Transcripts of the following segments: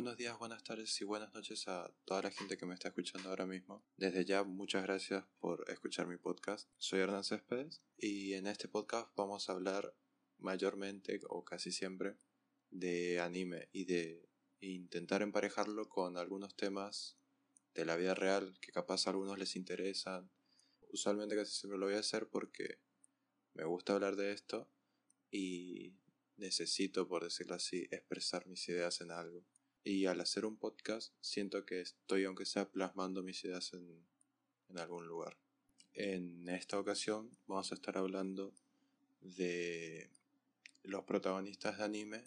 Buenos días, buenas tardes y buenas noches a toda la gente que me está escuchando ahora mismo. Desde ya, muchas gracias por escuchar mi podcast. Soy Hernán Céspedes y en este podcast vamos a hablar mayormente o casi siempre de anime y de intentar emparejarlo con algunos temas de la vida real que capaz a algunos les interesan. Usualmente casi siempre lo voy a hacer porque me gusta hablar de esto y necesito, por decirlo así, expresar mis ideas en algo. Y al hacer un podcast siento que estoy, aunque sea, plasmando mis ideas en, en algún lugar. En esta ocasión vamos a estar hablando de los protagonistas de anime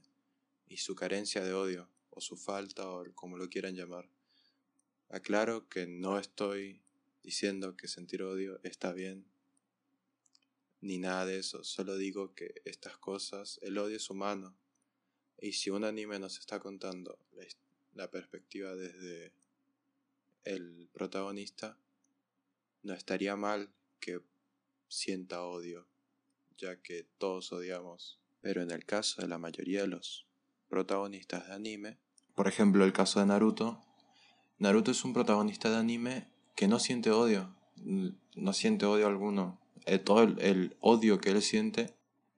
y su carencia de odio, o su falta, o como lo quieran llamar. Aclaro que no estoy diciendo que sentir odio está bien, ni nada de eso, solo digo que estas cosas, el odio es humano, y si un anime nos está contando la, perspectiva desde el protagonista, no estaría mal que sienta odio, ya que todos odiamos. Pero en el caso de la mayoría de los protagonistas de anime, por ejemplo el caso de Naruto, Naruto es un protagonista de anime que no siente odio, no siente odio alguno. Eh, todo el odio que él siente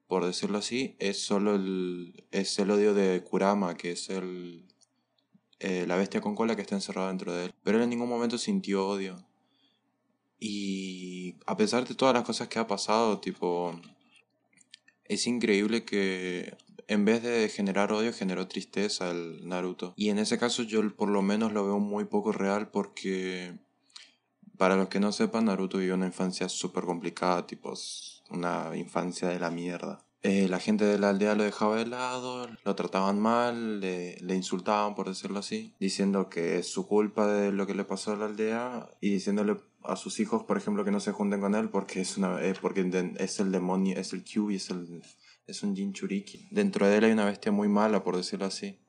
por decirlo así, es solo el, es el odio de Kurama, que es el, eh, la bestia con cola que está encerrada dentro de él. Pero él en ningún momento sintió odio. Y a pesar de todas las cosas que ha pasado, tipo, es increíble que en vez de generar odio, generó tristeza el Naruto. Y en ese caso yo por lo menos lo veo muy poco real porque, para los que no sepan, Naruto vivió una infancia súper complicada, tipo, una infancia de la mierda. Eh, la gente de la aldea lo dejaba de lado, lo trataban mal, le, insultaban, por decirlo así, diciendo que es su culpa de lo que le pasó a la aldea y diciéndole a sus hijos, por ejemplo, que no se junten con él porque es, una, eh, porque es el demonio, es el Kyubi, es, el, es un Jinchuriki. Dentro de él hay una bestia muy mala, por decirlo así.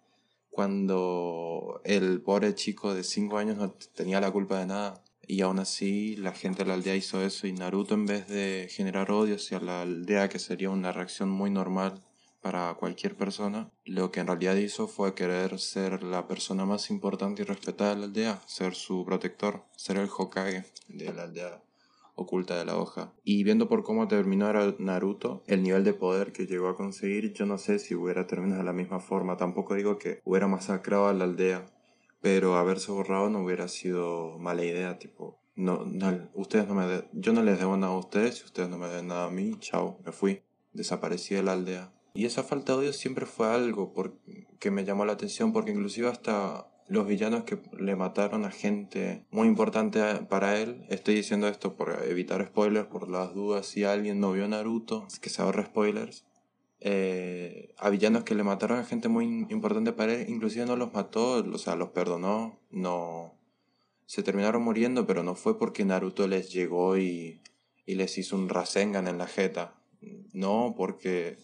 Cuando el pobre chico de 5 años no tenía la culpa de nada y aún así la gente de la aldea hizo eso y Naruto en vez de generar odio hacia la aldea, que sería una reacción muy normal para cualquier persona, lo que en realidad hizo fue querer ser la persona más importante y respetada de la aldea, ser su protector, ser el Hokage de la aldea oculta de la hoja. Y viendo por cómo terminó Naruto, el nivel de poder que llegó a conseguir, yo no sé si hubiera terminado de la misma forma. Tampoco digo que hubiera masacrado a la aldea, pero haberse borrado no hubiera sido mala idea, tipo, no, no ustedes no me yo no les debo nada a ustedes, si ustedes no me deben nada a mí, chao, me fui, desaparecí de la aldea. Y esa falta de odio siempre fue algo que me llamó la atención, porque inclusive hasta los villanos que le mataron a gente muy importante para él, estoy diciendo esto por evitar spoilers, por las dudas, si alguien no vio Naruto, que se ahorre spoilers, eh, a villanos que le mataron a gente muy importante para él, inclusive no los mató, o sea, los perdonó, no se terminaron muriendo, pero no fue porque Naruto les llegó y, y les hizo un Rasengan en la jeta. No, porque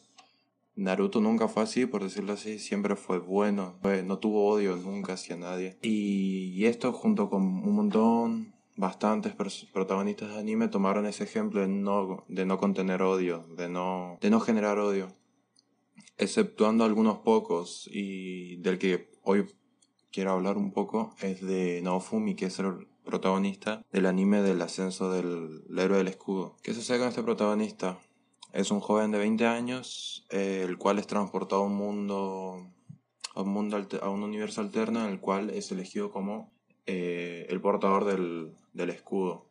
Naruto nunca fue así, por decirlo así, siempre fue bueno, no tuvo odio nunca hacia nadie. Y, esto junto con un montón, bastantes protagonistas de anime tomaron ese ejemplo de no, de no contener odio, de no, de no generar odio exceptuando algunos pocos y del que hoy quiero hablar un poco es de Naofumi, que es el protagonista del anime del ascenso del héroe del escudo. ¿Qué sucede con este protagonista? Es un joven de 20 años, eh, el cual es transportado a un mundo, a un, a un universo alterno en el cual es elegido como eh, el portador del, del escudo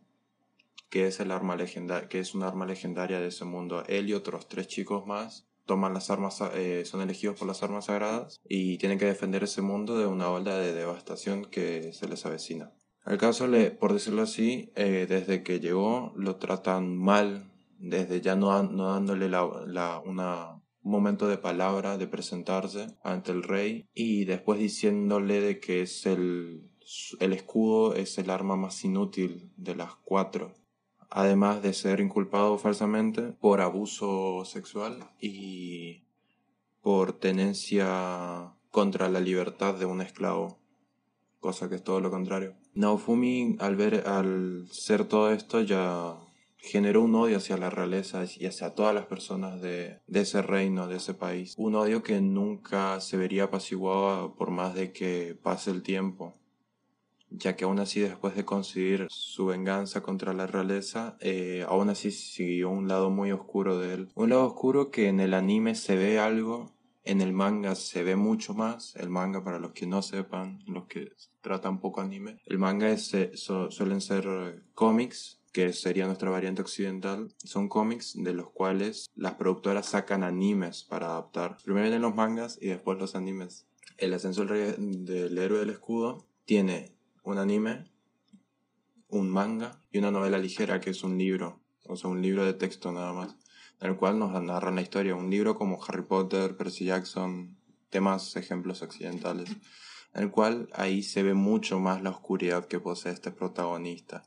que es el arma que es un arma legendaria de ese mundo. Él y otros tres chicos más toman las armas, eh, son elegidos por las armas sagradas y tienen que defender ese mundo de una ola de devastación que se les avecina. Al caso, por decirlo así, eh, desde que llegó lo tratan mal, desde ya no, no dándole la, un momento de palabra, de presentarse ante el rey y después diciéndole de que es el, el escudo es el arma más inútil de las cuatro además de ser inculpado falsamente por abuso sexual y por tenencia contra la libertad de un esclavo, cosa que es todo lo contrario. Naofumi al ver al ser todo esto ya generó un odio hacia la realeza y hacia todas las personas de, de, ese reino, de ese país. Un odio que nunca se vería apaciguado por más de que pase el tiempo ya que aún así después de conseguir su venganza contra la realeza, eh, aún así siguió un lado muy oscuro de él. Un lado oscuro que en el anime se ve algo, en el manga se ve mucho más. El manga, para los que no sepan, los que tratan poco anime, el manga es, eh, suelen ser cómics que sería nuestra variante occidental, son cómics de los cuales las productoras sacan animes para adaptar. Primero vienen los mangas y después los animes. El ascenso del, del héroe del escudo tiene un anime, un manga y una novela ligera que es un libro, o sea, un libro de texto nada más, en el cual nos narran la historia. Un libro como Harry Potter, Percy Jackson, temas, ejemplos occidentales, en el cual ahí se ve mucho más la oscuridad que posee este protagonista,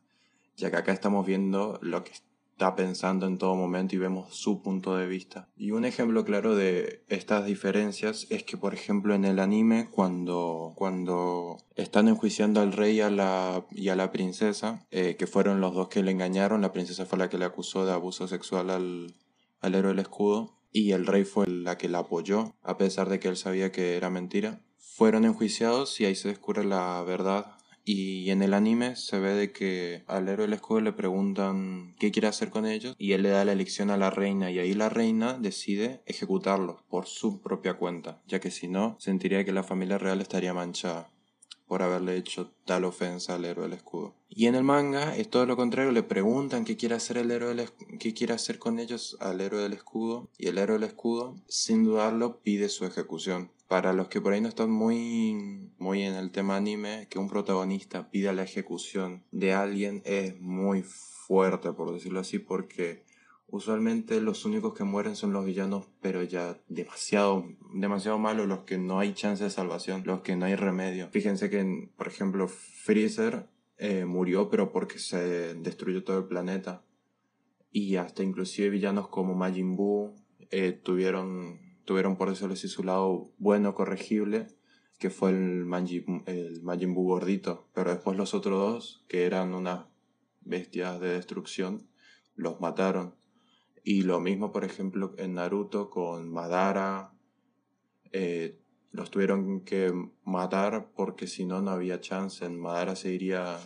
ya que acá estamos viendo lo que está pensando en todo momento y vemos su punto de vista. Y un ejemplo claro de estas diferencias es que, por ejemplo, en el anime, cuando, cuando están enjuiciando al rey y a la, y a la princesa, eh, que fueron los dos que le engañaron, la princesa fue la que le acusó de abuso sexual al, al héroe del escudo, y el rey fue la que la apoyó, a pesar de que él sabía que era mentira. Fueron enjuiciados y ahí se descubre la verdad y en el anime se ve de que al héroe del escudo le preguntan qué quiere hacer con ellos y él le da la elección a la reina y ahí la reina decide ejecutarlos por su propia cuenta, ya que si no sentiría que la familia real estaría manchada por haberle hecho tal ofensa al héroe del escudo. Y en el manga es todo lo contrario, le preguntan qué quiere hacer el héroe del qué quiere hacer con ellos al héroe del escudo y el héroe del escudo sin dudarlo pide su ejecución para los que por ahí no están muy, muy en el tema anime, que un protagonista pida la ejecución de alguien es muy fuerte, por decirlo así, porque usualmente los únicos que mueren son los villanos, pero ya demasiado, demasiado malos, los que no hay chance de salvación, los que no hay remedio. Fíjense que, por ejemplo, Freezer eh, murió, pero porque se destruyó todo el planeta. Y hasta inclusive villanos como Majin Buu eh, tuvieron tuvieron por eso así su lado bueno, corregible, que fue el Majin, el Majin Buu gordito. Pero después los otros dos, que eran unas bestias de destrucción, los mataron. Y lo mismo, por ejemplo, en Naruto con Madara. Eh, los tuvieron que matar porque si no, no había chance. En Madara se iría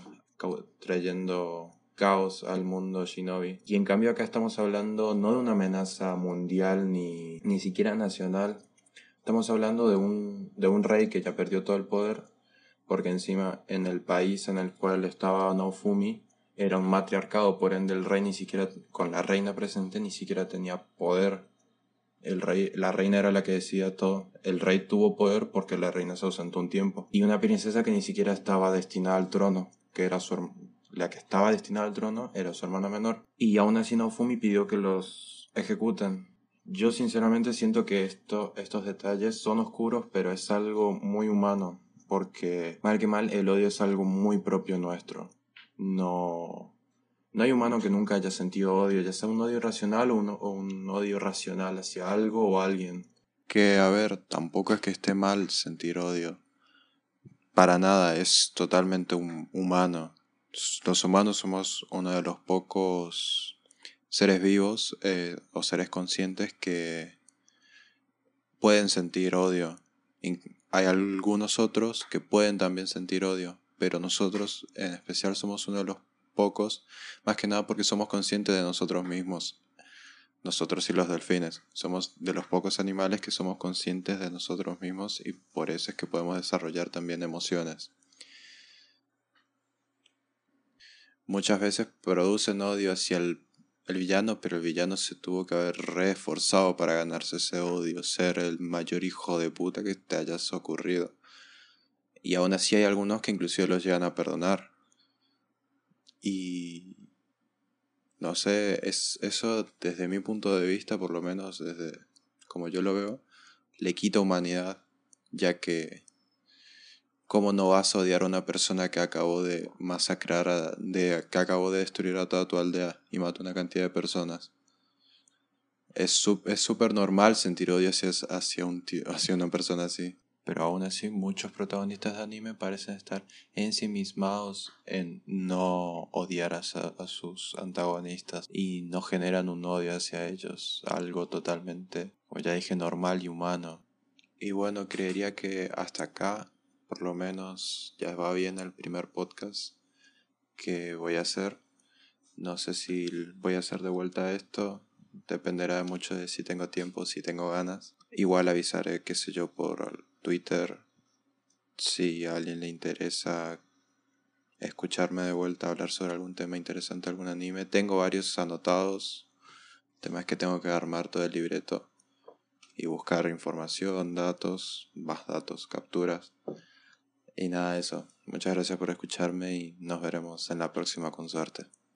trayendo caos al mundo shinobi. Y en cambio acá estamos hablando no de una amenaza mundial ni, ni siquiera nacional. Estamos hablando de un, de un rey que ya perdió todo el poder porque encima en el país en el cual estaba Naofumi era un matriarcado, por ende el rey ni siquiera, con la reina presente, ni siquiera tenía poder. El rey, la reina era la que decía todo. El rey tuvo poder porque la reina se ausentó un tiempo. Y una princesa que ni siquiera estaba destinada al trono, que era su, la que estaba destinada al trono era su hermana menor, y aún así Naofumi pidió que los ejecuten. Yo sinceramente siento que esto, estos detalles son oscuros, pero es algo muy humano, porque mal que mal el odio es algo muy propio nuestro. No, no hay humano que nunca haya sentido odio, ya sea un odio racional o un, o un odio racional hacia algo o alguien. Que, a ver, tampoco es que esté mal sentir odio. Para nada, es totalmente humano los humanos somos uno de los pocos seres vivos eh, o seres conscientes que pueden sentir odio. Hay algunos otros que pueden también sentir odio, pero nosotros en especial somos uno de los pocos, más que nada porque somos conscientes de nosotros mismos. Nosotros y los delfines. Somos de los pocos animales que somos conscientes de nosotros mismos y por eso es que podemos desarrollar también emociones. muchas veces producen odio hacia el, villano, pero el villano se tuvo que haber reforzado para ganarse ese odio, ser el mayor hijo de puta que te hayas ocurrido. Y aún así hay algunos que inclusive los llegan a perdonar. Y no sé, es eso desde mi punto de vista, por lo menos desde como yo lo veo, le quita humanidad, ya que ¿Cómo no vas a odiar a una persona que acabó de masacrar, a, de, que acabó de destruir a toda tu aldea y mató a una cantidad de personas? Es súper normal sentir odio hacia, un hacia una persona así. Pero aún así muchos protagonistas de anime parecen estar ensimismados en no odiar a, sus antagonistas y no generan un odio hacia ellos, algo totalmente, como ya dije, normal y humano. Y bueno, creería que hasta acá, por lo menos, ya va bien el primer podcast que voy a hacer. No sé si voy a hacer de vuelta esto, dependerá mucho de si tengo tiempo, si tengo ganas. Igual avisaré, qué sé yo, por Twitter, si a alguien le interesa escucharme de vuelta hablar sobre algún tema interesante, algún anime. Tengo varios anotados. El tema es que tengo que armar todo el libreto y buscar información, datos, más datos, capturas. Y nada eso. Muchas gracias por escucharme y nos veremos en la próxima con suerte.